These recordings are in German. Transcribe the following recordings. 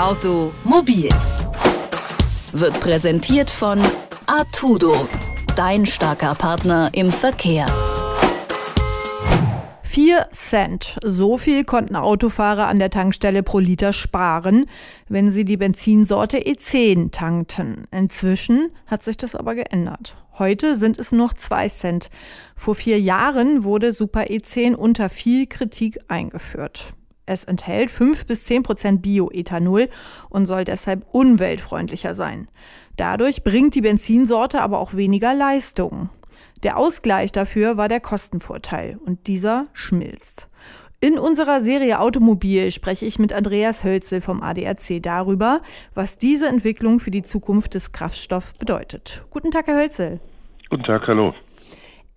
Automobil wird präsentiert von Artudo, dein starker Partner im Verkehr. 4 Cent. So viel konnten Autofahrer an der Tankstelle pro Liter sparen, wenn sie die Benzinsorte E10 tankten. Inzwischen hat sich das aber geändert. Heute sind es nur noch 2 Cent. Vor vier Jahren wurde Super E10 unter viel Kritik eingeführt. Es enthält 5 bis 10 Prozent Bioethanol und soll deshalb umweltfreundlicher sein. Dadurch bringt die Benzinsorte aber auch weniger Leistung. Der Ausgleich dafür war der Kostenvorteil und dieser schmilzt. In unserer Serie Automobil spreche ich mit Andreas Hölzel vom ADAC darüber, was diese Entwicklung für die Zukunft des Kraftstoffs bedeutet. Guten Tag, Herr Hölzel. Guten Tag, hallo.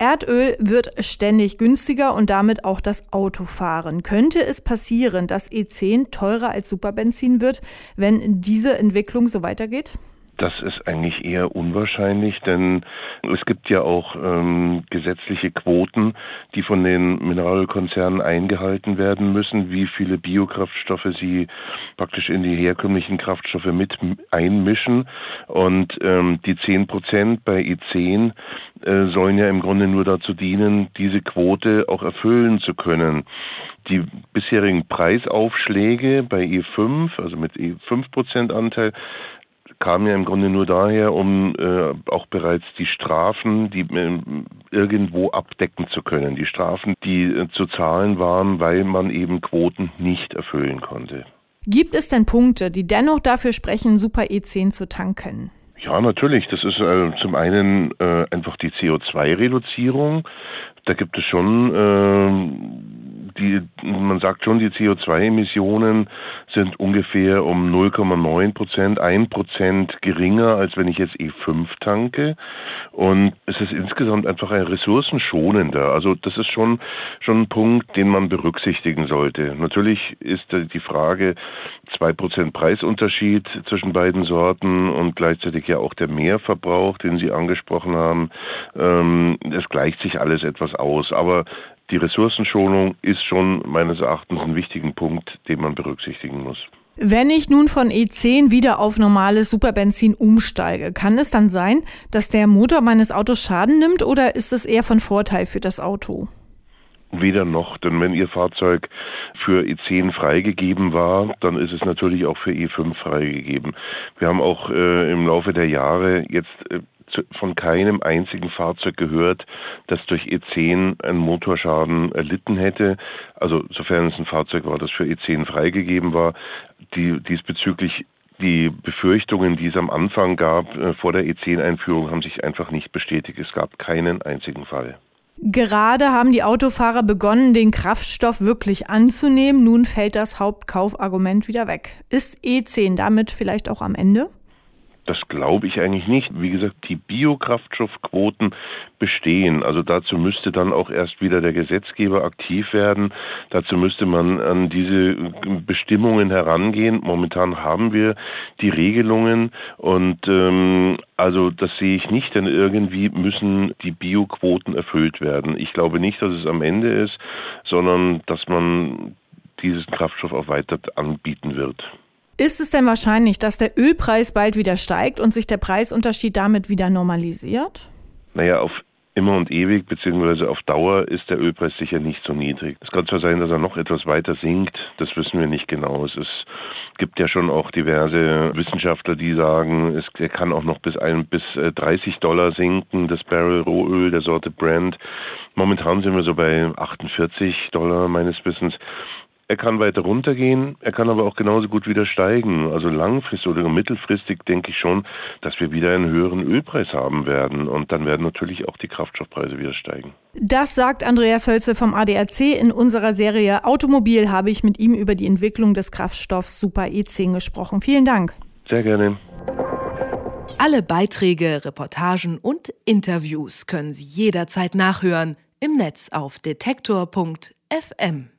Erdöl wird ständig günstiger und damit auch das Autofahren. Könnte es passieren, dass E10 teurer als Superbenzin wird, wenn diese Entwicklung so weitergeht? Das ist eigentlich eher unwahrscheinlich, denn es gibt ja auch ähm, gesetzliche Quoten, die von den Mineralölkonzernen eingehalten werden müssen, wie viele Biokraftstoffe sie praktisch in die herkömmlichen Kraftstoffe mit einmischen. Und ähm, die 10 Prozent bei E10 äh, sollen ja im Grunde nur dazu dienen, diese Quote auch erfüllen zu können. Die bisherigen Preisaufschläge bei E5, also mit E5% Anteil, kam ja im Grunde nur daher, um äh, auch bereits die Strafen, die äh, irgendwo abdecken zu können. Die Strafen, die äh, zu zahlen waren, weil man eben Quoten nicht erfüllen konnte. Gibt es denn Punkte, die dennoch dafür sprechen, Super E10 zu tanken? Ja, natürlich. Das ist äh, zum einen äh, einfach die CO2-Reduzierung. Da gibt es schon äh, die, man sagt schon, die CO2-Emissionen sind ungefähr um 0,9 Prozent, 1 Prozent geringer, als wenn ich jetzt E5 tanke. Und es ist insgesamt einfach ein ressourcenschonender. Also das ist schon, schon ein Punkt, den man berücksichtigen sollte. Natürlich ist die Frage 2 Prozent Preisunterschied zwischen beiden Sorten und gleichzeitig ja auch der Mehrverbrauch, den Sie angesprochen haben. Ähm, gleicht sich alles etwas aus. Aber die Ressourcenschonung ist schon meines Erachtens ein wichtiger Punkt, den man berücksichtigen muss. Wenn ich nun von E10 wieder auf normales Superbenzin umsteige, kann es dann sein, dass der Motor meines Autos Schaden nimmt oder ist es eher von Vorteil für das Auto? Weder noch, denn wenn Ihr Fahrzeug für E10 freigegeben war, dann ist es natürlich auch für E5 freigegeben. Wir haben auch äh, im Laufe der Jahre jetzt äh, von keinem einzigen Fahrzeug gehört, das durch E10 einen Motorschaden erlitten hätte. Also sofern es ein Fahrzeug war, das für E10 freigegeben war, die diesbezüglich die Befürchtungen, die es am Anfang gab äh, vor der E10-Einführung, haben sich einfach nicht bestätigt. Es gab keinen einzigen Fall. Gerade haben die Autofahrer begonnen, den Kraftstoff wirklich anzunehmen. Nun fällt das Hauptkaufargument wieder weg. Ist E10 damit vielleicht auch am Ende? Das glaube ich eigentlich nicht. Wie gesagt, die Biokraftstoffquoten bestehen. Also dazu müsste dann auch erst wieder der Gesetzgeber aktiv werden. Dazu müsste man an diese Bestimmungen herangehen. Momentan haben wir die Regelungen und ähm, also das sehe ich nicht, denn irgendwie müssen die Bioquoten erfüllt werden. Ich glaube nicht, dass es am Ende ist, sondern dass man diesen Kraftstoff auch weiter anbieten wird. Ist es denn wahrscheinlich, dass der Ölpreis bald wieder steigt und sich der Preisunterschied damit wieder normalisiert? Naja, auf immer und ewig beziehungsweise auf Dauer ist der Ölpreis sicher nicht so niedrig. Es kann zwar sein, dass er noch etwas weiter sinkt, das wissen wir nicht genau. Es ist, gibt ja schon auch diverse Wissenschaftler, die sagen, es, er kann auch noch bis, ein, bis 30 äh, Dollar sinken, das Barrel Rohöl der Sorte Brand. Momentan sind wir so bei 48 Dollar meines Wissens. Er kann weiter runtergehen, er kann aber auch genauso gut wieder steigen. Also langfristig oder mittelfristig denke ich schon, dass wir wieder einen höheren Ölpreis haben werden. Und dann werden natürlich auch die Kraftstoffpreise wieder steigen. Das sagt Andreas Hölze vom ADAC. In unserer Serie Automobil habe ich mit ihm über die Entwicklung des Kraftstoffs Super E10 gesprochen. Vielen Dank. Sehr gerne. Alle Beiträge, Reportagen und Interviews können Sie jederzeit nachhören im Netz auf detektor.fm.